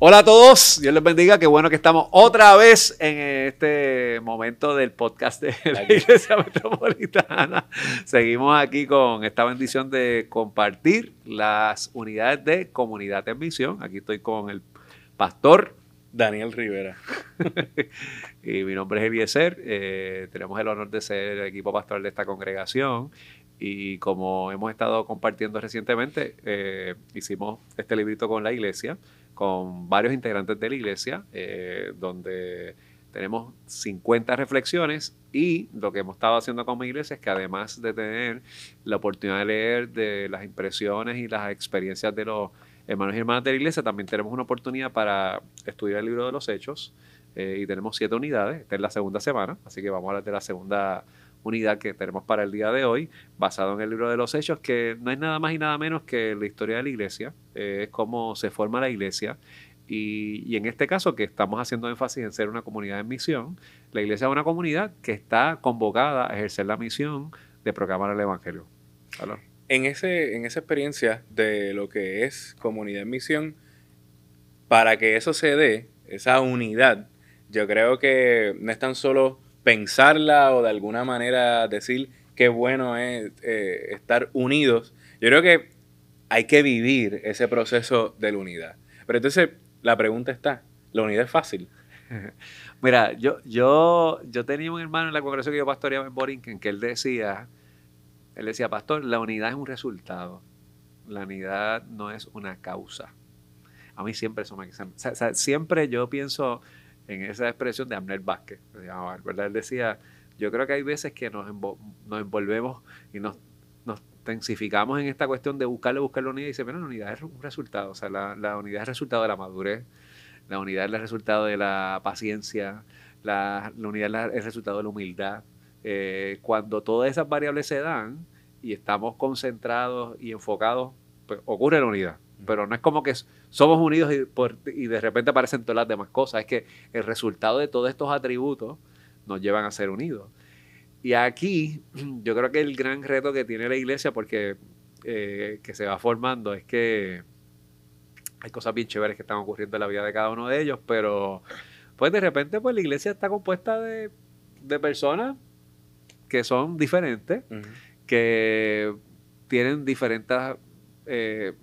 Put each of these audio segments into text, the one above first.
Hola a todos, Dios les bendiga, qué bueno que estamos otra vez en este momento del podcast de la Iglesia Metropolitana. Seguimos aquí con esta bendición de compartir las unidades de comunidad en misión. Aquí estoy con el pastor Daniel Rivera. y mi nombre es Eliezer. Eh, tenemos el honor de ser el equipo pastoral de esta congregación. Y como hemos estado compartiendo recientemente, eh, hicimos este librito con la iglesia con varios integrantes de la iglesia, eh, donde tenemos 50 reflexiones y lo que hemos estado haciendo como iglesia es que además de tener la oportunidad de leer de las impresiones y las experiencias de los hermanos y hermanas de la iglesia, también tenemos una oportunidad para estudiar el libro de los hechos eh, y tenemos siete unidades, esta es la segunda semana, así que vamos a hablar de la segunda unidad que tenemos para el día de hoy, basado en el libro de los Hechos, que no es nada más y nada menos que la historia de la iglesia, eh, es cómo se forma la iglesia. Y, en este caso, que estamos haciendo énfasis en ser una comunidad en misión, la iglesia es una comunidad que está convocada a ejercer la misión de proclamar el Evangelio. En, ese, en esa experiencia de lo que es comunidad en misión, para que eso se dé, esa unidad, yo creo que no es tan solo pensarla o de alguna manera decir qué bueno es eh, estar unidos. Yo creo que hay que vivir ese proceso de la unidad. Pero entonces la pregunta está, ¿la unidad es fácil? Mira, yo, yo, yo tenía un hermano en la congregación que yo pastoreaba en Borinquen que él decía, él decía, pastor, la unidad es un resultado, la unidad no es una causa. A mí siempre eso me... siempre yo pienso en esa expresión de Amner Vázquez. ¿verdad? Él decía, yo creo que hay veces que nos, nos envolvemos y nos, nos tensificamos en esta cuestión de buscarle, buscar la unidad y dice, bueno, la unidad es un resultado, o sea, la, la unidad es el resultado de la madurez, la unidad es el resultado de la paciencia, la, la unidad es el resultado de la humildad. Eh, cuando todas esas variables se dan y estamos concentrados y enfocados, pues ocurre la unidad. Pero no es como que somos unidos y, de repente aparecen todas las demás cosas. Es que el resultado de todos estos atributos nos llevan a ser unidos. Y aquí yo creo que el gran reto que tiene la iglesia, porque eh, que se va formando, es que hay cosas bien chéveres que están ocurriendo en la vida de cada uno de ellos, pero pues de repente pues la iglesia está compuesta de, personas que son diferentes, que tienen diferentes eh,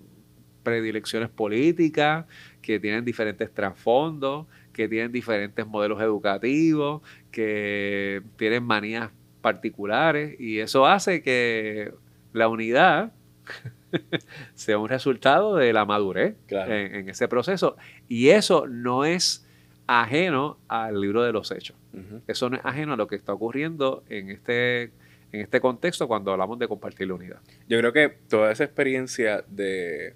predilecciones políticas, que tienen diferentes trasfondos, que tienen diferentes modelos educativos, que tienen manías particulares y eso hace que la unidad sea un resultado de la madurez en, ese proceso. Y eso no es ajeno al libro de los hechos. Eso no es ajeno a lo que está ocurriendo en este, en este contexto cuando hablamos de compartir la unidad. Yo creo que toda esa experiencia de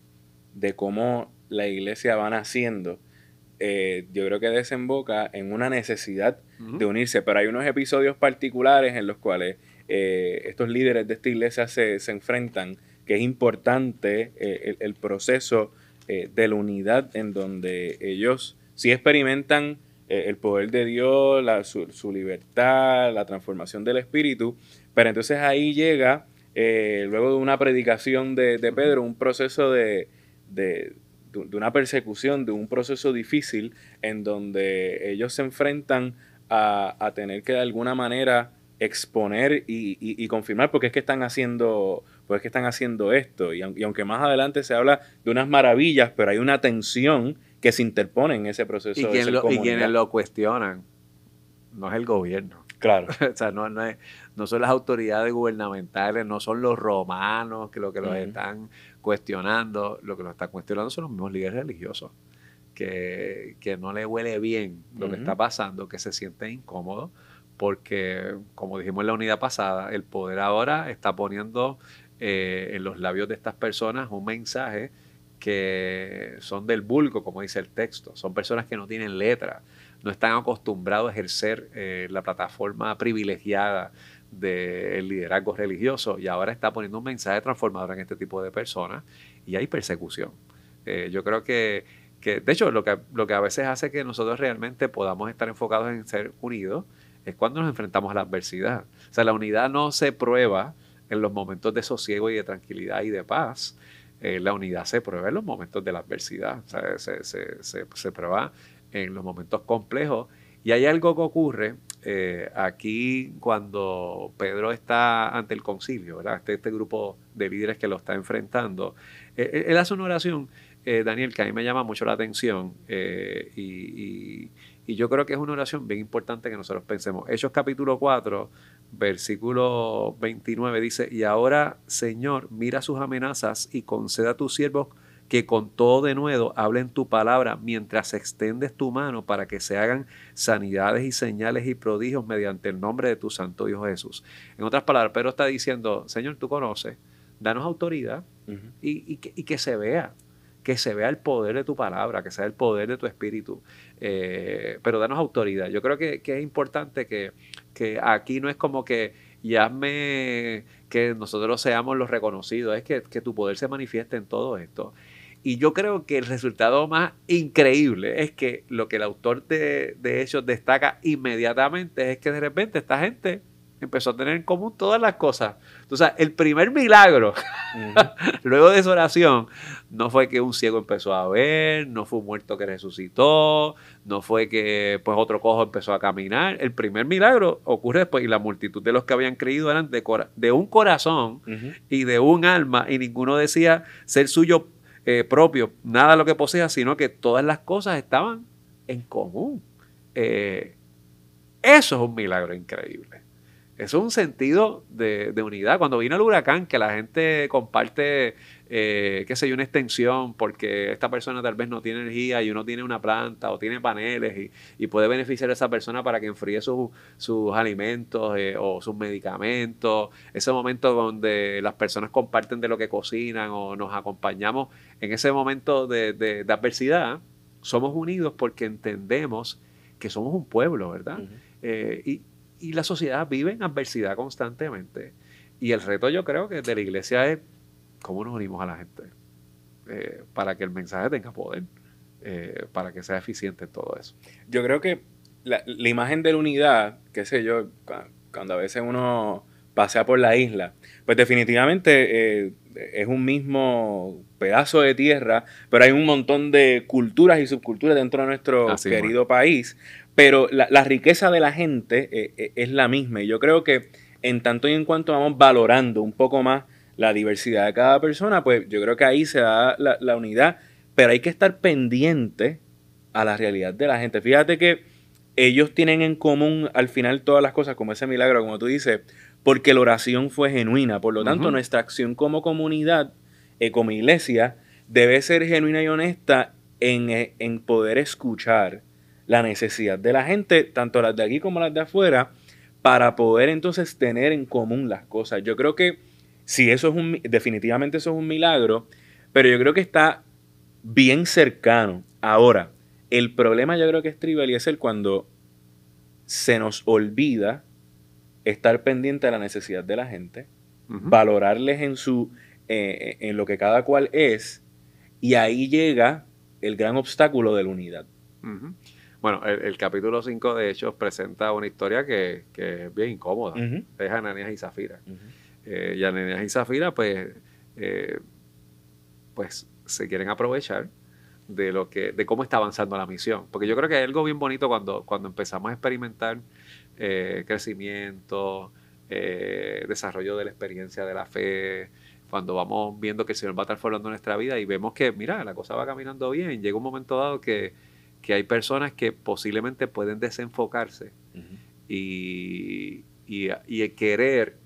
de cómo la iglesia va naciendo, eh, yo creo que desemboca en una necesidad de unirse, pero hay unos episodios particulares en los cuales eh, estos líderes de esta iglesia se, enfrentan, que es importante eh, el, proceso de la unidad en donde ellos sí experimentan el poder de Dios, su, libertad, la transformación del espíritu, pero entonces ahí llega, luego de una predicación de Pedro, un proceso de, de, una persecución, de un proceso difícil en donde ellos se enfrentan a, tener que de alguna manera exponer y, confirmar porque es que están haciendo pues que están haciendo esto. Y, aunque más adelante se habla de unas maravillas pero hay una tensión que se interpone en ese proceso y, y quienes lo cuestionan no es el gobierno. Claro. o sea, no, no, es, no, son las autoridades gubernamentales, no son los romanos que lo que los están cuestionando, lo que lo están cuestionando son los mismos líderes religiosos, que, no le huele bien lo que está pasando, que se siente incómodo, porque, como dijimos en la unidad pasada, el poder ahora está poniendo eh, en los labios de estas personas un mensaje que son del vulgo, como dice el texto, son personas que no tienen letra, no están acostumbrados a ejercer eh, la plataforma privilegiada del liderazgo religioso y ahora está poniendo un mensaje transformador en este tipo de personas y hay persecución. Eh, yo creo que, que, de hecho, lo que, lo que a veces hace que nosotros realmente podamos estar enfocados en ser unidos es cuando nos enfrentamos a la adversidad. O sea, la unidad no se prueba en los momentos de sosiego y de tranquilidad y de paz. eh, la unidad se prueba en los momentos de la adversidad, se, se, se, prueba en los momentos complejos. Y hay algo que ocurre eh, aquí cuando Pedro está ante el concilio. Este, este grupo de líderes que lo está enfrentando. Eh, él hace una oración, Daniel, que a mí me llama mucho la atención y, y, yo creo que es una oración bien importante que nosotros pensemos. Hechos capítulo 4, versículo 29 dice, y ahora, Señor, mira sus amenazas y conceda a tus siervos que con todo de nuevo hablen tu palabra mientras extendes tu mano para que se hagan sanidades y señales y prodigios mediante el nombre de tu Santo Hijo Jesús. En otras palabras, Pedro está diciendo, Señor, tú conoces, danos autoridad y, que, se vea, que se vea el poder de tu palabra, que sea el poder de tu espíritu, eh, pero danos autoridad. Yo creo que, es importante que, que, aquí no es como que llame que nosotros seamos los reconocidos, es que, que tu poder se manifieste en todo esto. Y yo creo que el resultado más increíble es que lo que el autor de, de Hechos destaca inmediatamente es que de repente esta gente empezó a tener en común todas las cosas. Entonces, el primer milagro, luego de esa oración, no fue que un ciego empezó a ver, no fue un muerto que resucitó, no fue que pues otro cojo empezó a caminar. El primer milagro ocurre después y la multitud de los que habían creído eran de, de un corazón y de un alma y ninguno decía ser suyo eh, nada lo que posea, sino que todas las cosas estaban en común. Eh, eso es un milagro increíble. Eso es un sentido de, unidad. Cuando vino el huracán, que la gente comparte, eh, qué sé yo, una extensión porque esta persona tal vez no tiene energía y uno tiene una planta o tiene paneles y, puede beneficiar a esa persona para que enfríe sus alimentos eh, o sus medicamentos. Ese momento donde las personas comparten de lo que cocinan o nos acompañamos en ese momento de, adversidad, somos unidos porque entendemos que somos un pueblo, ¿verdad? Eh, y, y la sociedad vive en adversidad constantemente. Y el reto yo creo que de la iglesia es cómo nos unimos a la gente eh, para que el mensaje tenga poder, eh, para que sea eficiente en todo eso. Yo creo que la, imagen de la unidad, qué sé yo, cuando a veces uno pasea por la isla, pues definitivamente eh, es un mismo pedazo de tierra, pero hay un montón de culturas y subculturas dentro de nuestro querido país. Pero la, riqueza de la gente eh, eh, es la misma. Y yo creo que en tanto y en cuanto vamos valorando un poco más la diversidad de cada persona, pues yo creo que ahí se da la, unidad. Pero hay que estar pendiente a la realidad de la gente. Fíjate que ellos tienen en común al final todas las cosas, como ese milagro, como tú dices, porque la oración fue genuina. Por lo tanto, nuestra acción como comunidad, eh, como iglesia, debe ser genuina y honesta en, en poder escuchar la necesidad de la gente, tanto las de aquí como las de afuera, para poder entonces tener en común las cosas. Yo creo que si eso es un, definitivamente eso es un milagro, pero yo creo que está bien cercano. Ahora, el problema yo creo que es trivial y es el cuando se nos olvida estar pendiente de la necesidad de la gente, valorarles en su eh, en lo que cada cual es, y ahí llega el gran obstáculo de la unidad. Bueno, el, capítulo 5 de Hechos presenta una historia que, es bien incómoda. Es Ananías y Zafira. Eh, y y Zafira, pues, eh, pues se quieren aprovechar de lo que, de cómo está avanzando la misión. Porque yo creo que hay algo bien bonito cuando, cuando empezamos a experimentar eh, crecimiento, desarrollo de la experiencia de la fe, cuando vamos viendo que el Señor va transformando nuestra vida y vemos que, mira, la cosa va caminando bien, llega un momento dado que que hay personas que posiblemente pueden desenfocarse y, y, querer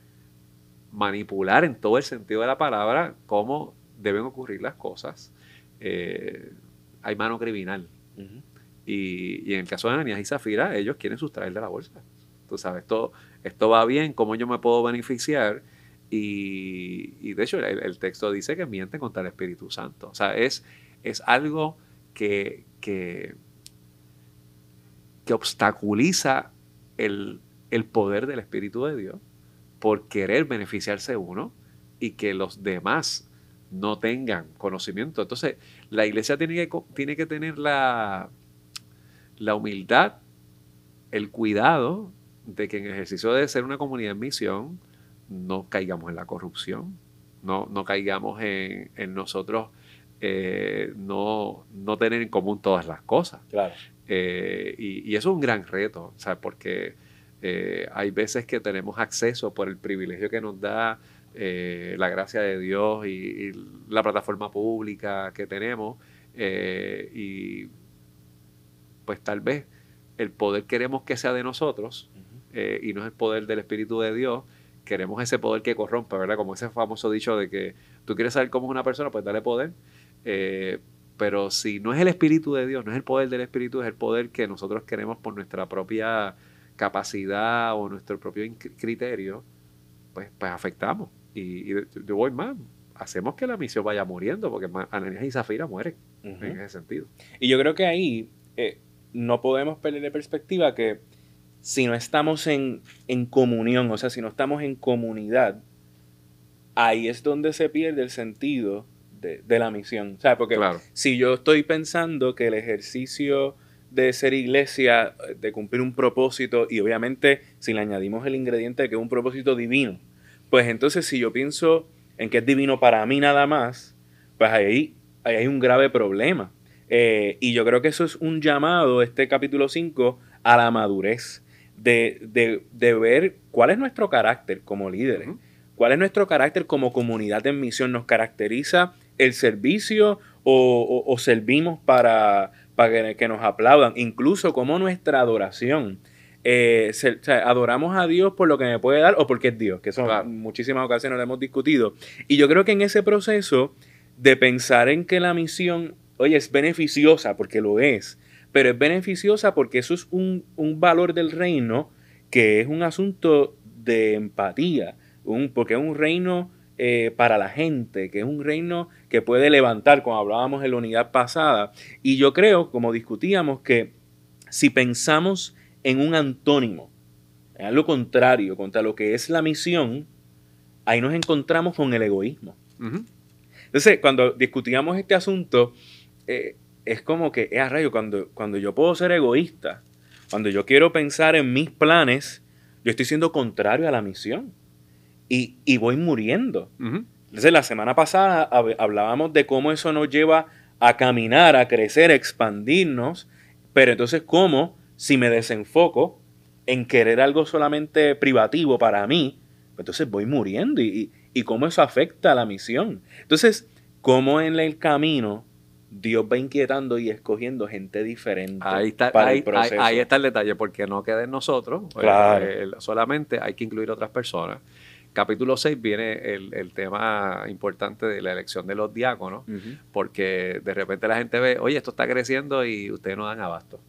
manipular en todo el sentido de la palabra cómo deben ocurrir las cosas. Eh, hay mano criminal. y, y, en el caso de Ananías y Zafira, ellos quieren sustraer de la bolsa. Tú sabes, esto, esto va bien, cómo yo me puedo beneficiar. Y, y de hecho, el, texto dice que mienten contra el Espíritu Santo. O sea, es, es algo que, que, obstaculiza el, poder del Espíritu de Dios por querer beneficiarse uno y que los demás no tengan conocimiento. Entonces, la iglesia tiene que, tiene que tener la, la humildad, el cuidado de que en ejercicio de ser una comunidad en misión no caigamos en la corrupción, no, no caigamos en, en nosotros eh, no, no tener en común todas las cosas. Claro. Eh, y, y eso es un gran reto, ¿sabes? porque eh, hay veces que tenemos acceso por el privilegio que nos da eh, la gracia de Dios y, y la plataforma pública que tenemos. eh, y pues tal vez el poder queremos que sea de nosotros y no es el poder del Espíritu de Dios. Queremos ese poder que corrompe, ¿verdad? Como ese famoso dicho de que tú quieres saber cómo es una persona, pues dale poder. Pero si no es el Espíritu de Dios, no es el poder del Espíritu, es el poder que nosotros queremos por nuestra propia capacidad o nuestro propio criterio, pues, pues afectamos. Y, y yo voy más, hacemos que la misión vaya muriendo, porque Ananías y Zafira mueren Ujú. en ese sentido. Y yo creo que ahí eh, no podemos perder de perspectiva que si no estamos en, en comunión, o sea, si no estamos en comunidad, ahí es donde se pierde el sentido de, de la misión. O sea, porque Claro. si yo estoy pensando que el ejercicio de ser iglesia, eh, de cumplir un propósito, y obviamente si le añadimos el ingrediente de que es un propósito divino, pues entonces si yo pienso en que es divino para mí nada más, pues ahí, ahí hay un grave problema. Eh, y yo creo que eso es un llamado, este capítulo 5, a la madurez, de, de- de ver cuál es nuestro carácter como líderes, cuál es nuestro carácter como comunidad en misión. ¿Nos caracteriza el servicio o, o- o servimos para, para que, nos aplaudan? Incluso como nuestra adoración. Eh, se- o sea, adoramos a Dios por lo que me puede dar o porque es Dios, que eso Claro. en muchísimas ocasiones lo hemos discutido. Y yo creo que en ese proceso de pensar en que la misión, oye, es beneficiosa, porque lo es, pero es beneficiosa porque eso es un, un valor del reino que es un asunto de empatía, un, porque es un reino eh, para la gente, que es un reino que puede levantar, como hablábamos en la unidad pasada. Y yo creo, como discutíamos, que si pensamos en un antónimo, en algo contrario contra lo que es la misión, ahí nos encontramos con el egoísmo. Entonces, cuando discutíamos este asunto, eh, es como que, es a rayo, cuando, cuando yo puedo ser egoísta, cuando yo quiero pensar en mis planes, yo estoy siendo contrario a la misión. Y, y voy muriendo. Entonces, la semana pasada hab- hablábamos de cómo eso nos lleva a caminar, a crecer, a expandirnos. Pero entonces, ¿cómo si me desenfoco en querer algo solamente privativo para mí? pues Entonces voy muriendo. ¿Y, y, y cómo eso afecta a la misión? Entonces, ¿cómo en el camino Dios va inquietando y escogiendo gente diferente Ahí está, para ahí, el proceso? ahí- ahí está el detalle, porque no queda en nosotros, eh, Claro. eh, solamente hay que incluir otras personas. Capítulo 6 viene el, el tema importante de la elección de los diáconos, porque de repente la gente ve, oye, esto está creciendo y ustedes no dan abasto.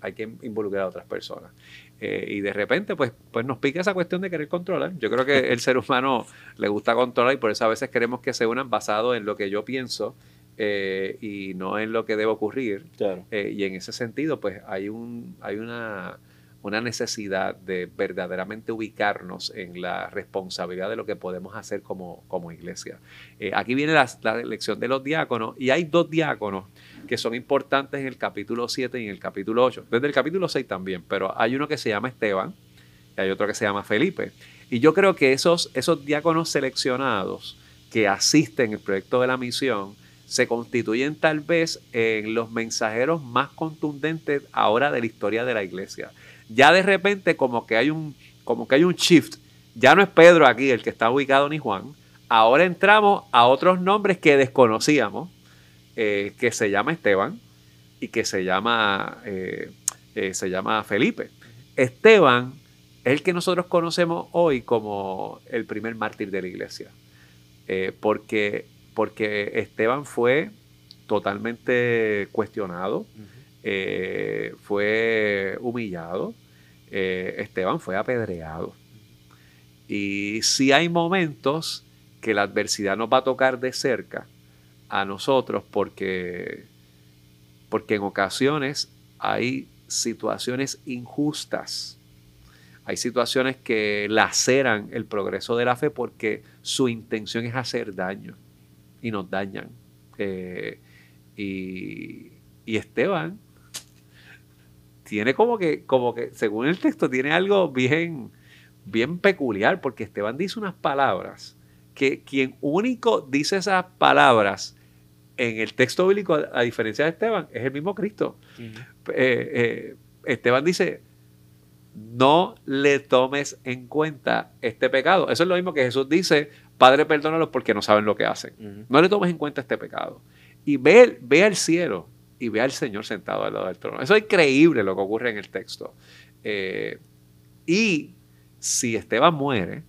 Hay que involucrar a otras personas. Eh, y de repente, pues, pues nos pica esa cuestión de querer controlar. Yo creo que el ser humano le gusta controlar y por eso a veces queremos que se unan basado en lo que yo pienso eh, y no en lo que debe ocurrir. Claro. Eh, y en ese sentido, pues hay, un, hay una, una necesidad de verdaderamente ubicarnos en la responsabilidad de lo que podemos hacer como, como iglesia. Eh, aquí viene la, la elección de los diáconos y hay dos diáconos que son importantes en el capítulo 7 y en el capítulo 8. Desde el capítulo 6 también, pero hay uno que se llama Esteban y hay otro que se llama Felipe. Y yo creo que esos, esos diáconos seleccionados que asisten al proyecto de la misión se constituyen tal vez en los mensajeros más contundentes ahora de la historia de la iglesia. Ya de repente como que hay un, como que hay un shift. Ya no es Pedro aquí el que está ubicado ni Juan. Ahora entramos a otros nombres que desconocíamos, eh, que se llama Esteban y que se llama, eh, eh, se llama Felipe. Esteban es el que nosotros conocemos hoy como el primer mártir de la iglesia. Porque, porque Esteban fue totalmente cuestionado, eh, fue humillado, eh, Esteban fue apedreado. Y si hay momentos que la adversidad nos va a tocar de cerca a nosotros porque, porque en ocasiones hay situaciones injustas. Hay situaciones que laceran el progreso de la fe porque su intención es hacer daño y nos dañan. Eh, y, y Esteban tiene como que, como que, según el texto, tiene algo bien, bien peculiar porque Esteban dice unas palabras que quien único dice esas palabras en el texto bíblico, a, diferencia de Esteban, es el mismo Cristo. Eh, eh, Esteban dice, no le tomes en cuenta este pecado. Eso es lo mismo que Jesús dice, Padre, perdónalos porque no saben lo que hacen. No le tomes en cuenta este pecado. Y ve, ve al cielo y ve al Señor sentado al lado del trono. Eso es increíble lo que ocurre en el texto. Eh, y si Esteban muere,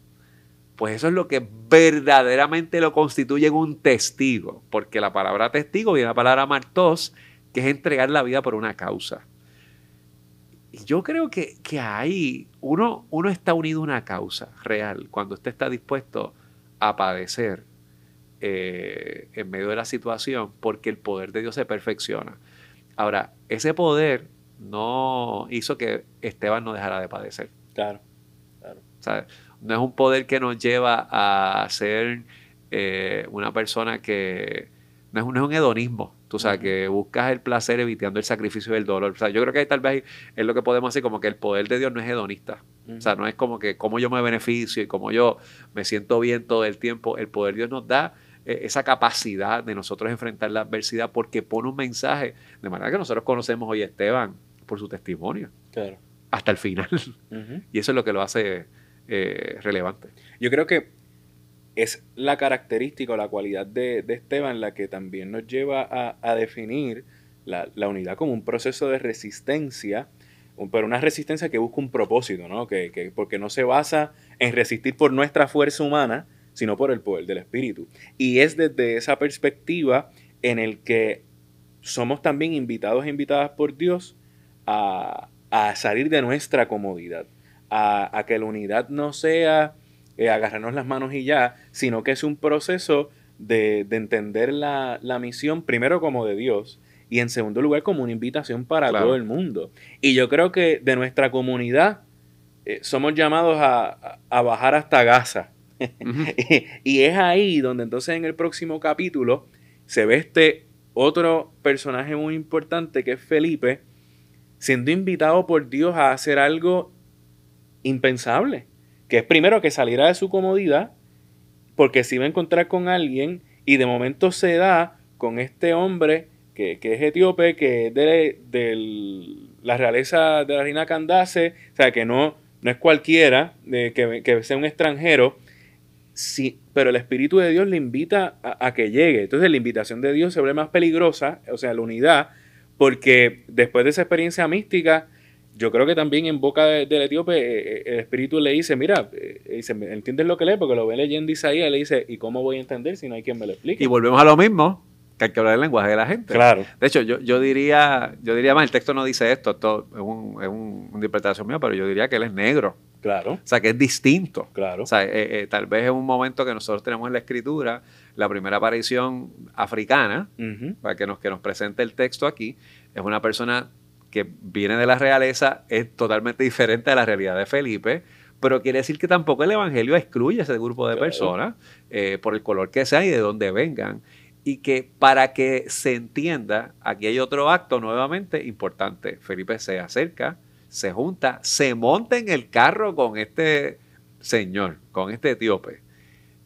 pues eso es lo que verdaderamente lo constituye un testigo, porque la palabra testigo viene la palabra martos, que es entregar la vida por una causa. Y yo creo que, que ahí uno, uno está unido a una causa real, cuando usted está dispuesto a padecer eh, en medio de la situación, porque el poder de Dios se perfecciona. Ahora, ese poder no hizo que Esteban no dejara de padecer. Claro, claro. ¿Sabes? no es un poder que nos lleva a ser eh, una persona que no es, un, un hedonismo, tú sabes, que buscas el placer evitando el sacrificio del dolor. O sea, yo creo que tal vez es lo que podemos decir, como que el poder de Dios no es hedonista. O sea, no es como que como yo me beneficio y como yo me siento bien todo el tiempo. El poder de Dios nos da esa capacidad de nosotros enfrentar la adversidad porque pone un mensaje, de manera que nosotros conocemos hoy a Esteban por su testimonio. Claro. Hasta el final. Y eso es lo que lo hace eh, relevante. Yo creo que es la característica o la cualidad de, Esteban la que también nos lleva a, definir la, unidad como un proceso de resistencia, pero una resistencia que busca un propósito, ¿no? Que, porque no se basa en resistir por nuestra fuerza humana, sino por el poder del Espíritu. Y es desde esa perspectiva en el que somos también invitados e invitadas por Dios a, a salir de nuestra comodidad a, que la unidad no sea eh, agarrarnos las manos y ya, sino que es un proceso de, entender la, misión primero como de Dios y en segundo lugar como una invitación para todo el mundo. Y yo creo que de nuestra comunidad eh, somos llamados a, bajar hasta Gaza. y, es ahí donde entonces en el próximo capítulo se ve este otro personaje muy importante que es Felipe, siendo invitado por Dios a hacer algo impensable, que es primero que saliera de su comodidad, porque se iba a encontrar con alguien y de momento se da con este hombre que, es etíope, que es de, la realeza de la reina Candace, o sea, que no, no es cualquiera, de, que, sea un extranjero, sí, pero el Espíritu de Dios le invita a, a, que llegue. Entonces la invitación de Dios se vuelve más peligrosa, o sea, la unidad, porque después de esa experiencia mística, yo creo que también en boca del etíope eh, eh, el espíritu le dice, mira, eh, dice, ¿entiendes lo que lee? Porque lo ve leyendo Isaías, le dice, ¿y cómo voy a entender si no hay quien me lo explique? Y volvemos a lo mismo, que hay que hablar el lenguaje de la gente. Claro. De hecho, yo, yo diría, yo diría más, el texto no dice esto, esto es, un, es una interpretación mía, pero yo diría que él es negro. Claro. O sea, que es distinto. Claro. O sea, tal vez es un momento que nosotros tenemos en la escritura, la primera aparición africana, para que nos, que nos presente el texto aquí, es una persona que viene de la realeza es totalmente diferente a la realidad de Felipe, pero quiere decir que tampoco el Evangelio excluye a ese grupo de personas eh, por el color que sea y de dónde vengan. Y que para que se entienda, aquí hay otro acto nuevamente importante. Felipe se acerca, se junta, se monta en el carro con este señor, con este etíope,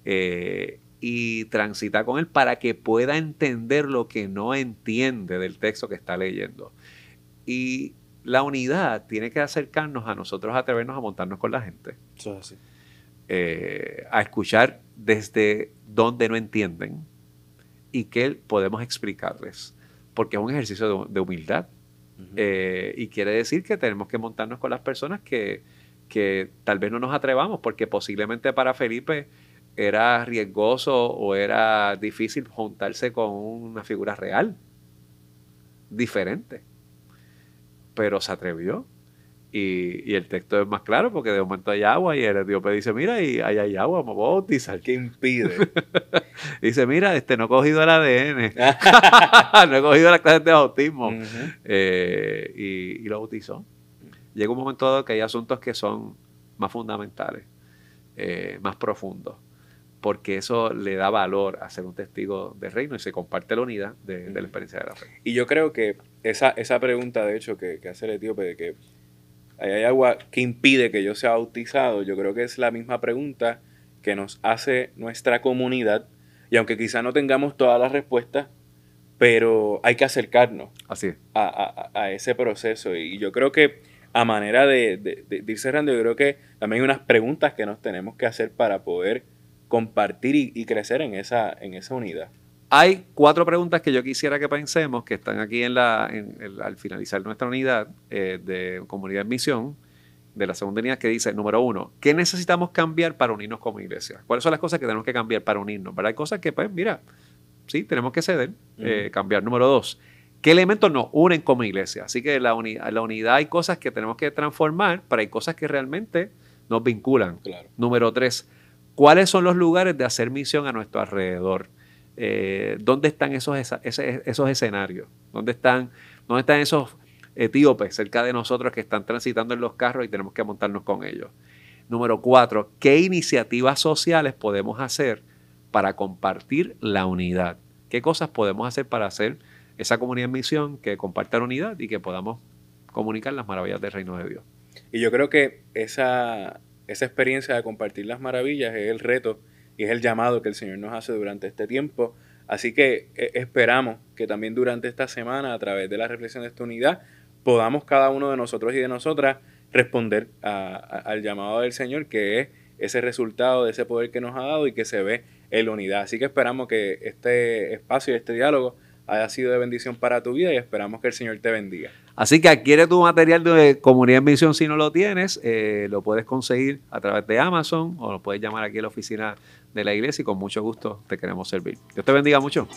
eh, y transita con él para que pueda entender lo que no entiende del texto que está leyendo. Y la unidad tiene que acercarnos a nosotros, a atrevernos a montarnos con la gente. Eso es así. Eh, a escuchar desde donde no entienden y que podemos explicarles. Porque es un ejercicio de, humildad. Eh, y quiere decir que tenemos que montarnos con las personas que, que tal vez no nos atrevamos, porque posiblemente para Felipe era riesgoso o era difícil juntarse con una figura real, diferente pero se atrevió. Y, el texto es más claro porque de momento hay agua y el etíope dice, mira, y ahí hay agua, vamos a bautizar. ¿Qué impide? dice, mira, este no he cogido el ADN, no he cogido la clase de bautismo. Eh, y, lo bautizó. Llega un momento dado que hay asuntos que son más fundamentales, eh, más profundos porque eso le da valor a ser un testigo del reino y se comparte la unidad de, la experiencia de la fe. Y yo creo que esa, esa pregunta, de hecho, que, hace el etíope de que hay agua que impide que yo sea bautizado, yo creo que es la misma pregunta que nos hace nuestra comunidad y aunque quizá no tengamos todas las respuestas, pero hay que acercarnos Así A, ese proceso. Y yo creo que a manera de, ir cerrando, yo creo que también hay unas preguntas que nos tenemos que hacer para poder compartir y, crecer en esa, en esa unidad. Hay cuatro preguntas que yo quisiera que pensemos, que están aquí en la, al finalizar nuestra unidad eh, de comunidad en misión, de la segunda unidad, que dice, número uno, ¿qué necesitamos cambiar para unirnos como iglesia? ¿Cuáles son las cosas que tenemos que cambiar para unirnos? Pero hay cosas que, pues, mira, sí, tenemos que ceder, eh, cambiar. Número dos, ¿qué elementos nos unen como iglesia? Así que la, la unidad hay cosas que tenemos que transformar, pero hay cosas que realmente nos vinculan. Número tres, ¿cuáles son los lugares de hacer misión a nuestro alrededor? Eh, ¿Dónde están esos, esos escenarios? ¿Dónde están, ¿Dónde están esos etíopes cerca de nosotros que están transitando en los carros y tenemos que montarnos con ellos? Número cuatro, ¿qué iniciativas sociales podemos hacer para compartir la unidad. ¿Qué cosas podemos hacer para hacer esa comunidad en misión que comparta la unidad y que podamos comunicar las maravillas del reino de Dios? Y yo creo que esa, esa experiencia de compartir las maravillas es el reto y es el llamado que el Señor nos hace durante este tiempo. Así que eh, esperamos que también durante esta semana, a través de la reflexión de esta unidad, podamos cada uno de nosotros y de nosotras responder al llamado del Señor, que es ese resultado de ese poder que nos ha dado y que se ve en la unidad. Así que esperamos que este espacio y este diálogo haya sido de bendición para tu vida y esperamos que el Señor te bendiga. Así que adquiere tu material de Comunidad en Misión si no lo tienes, eh, lo puedes conseguir a través de Amazon o lo puedes llamar aquí a la oficina de la iglesia y con mucho gusto te queremos servir. Dios te bendiga mucho.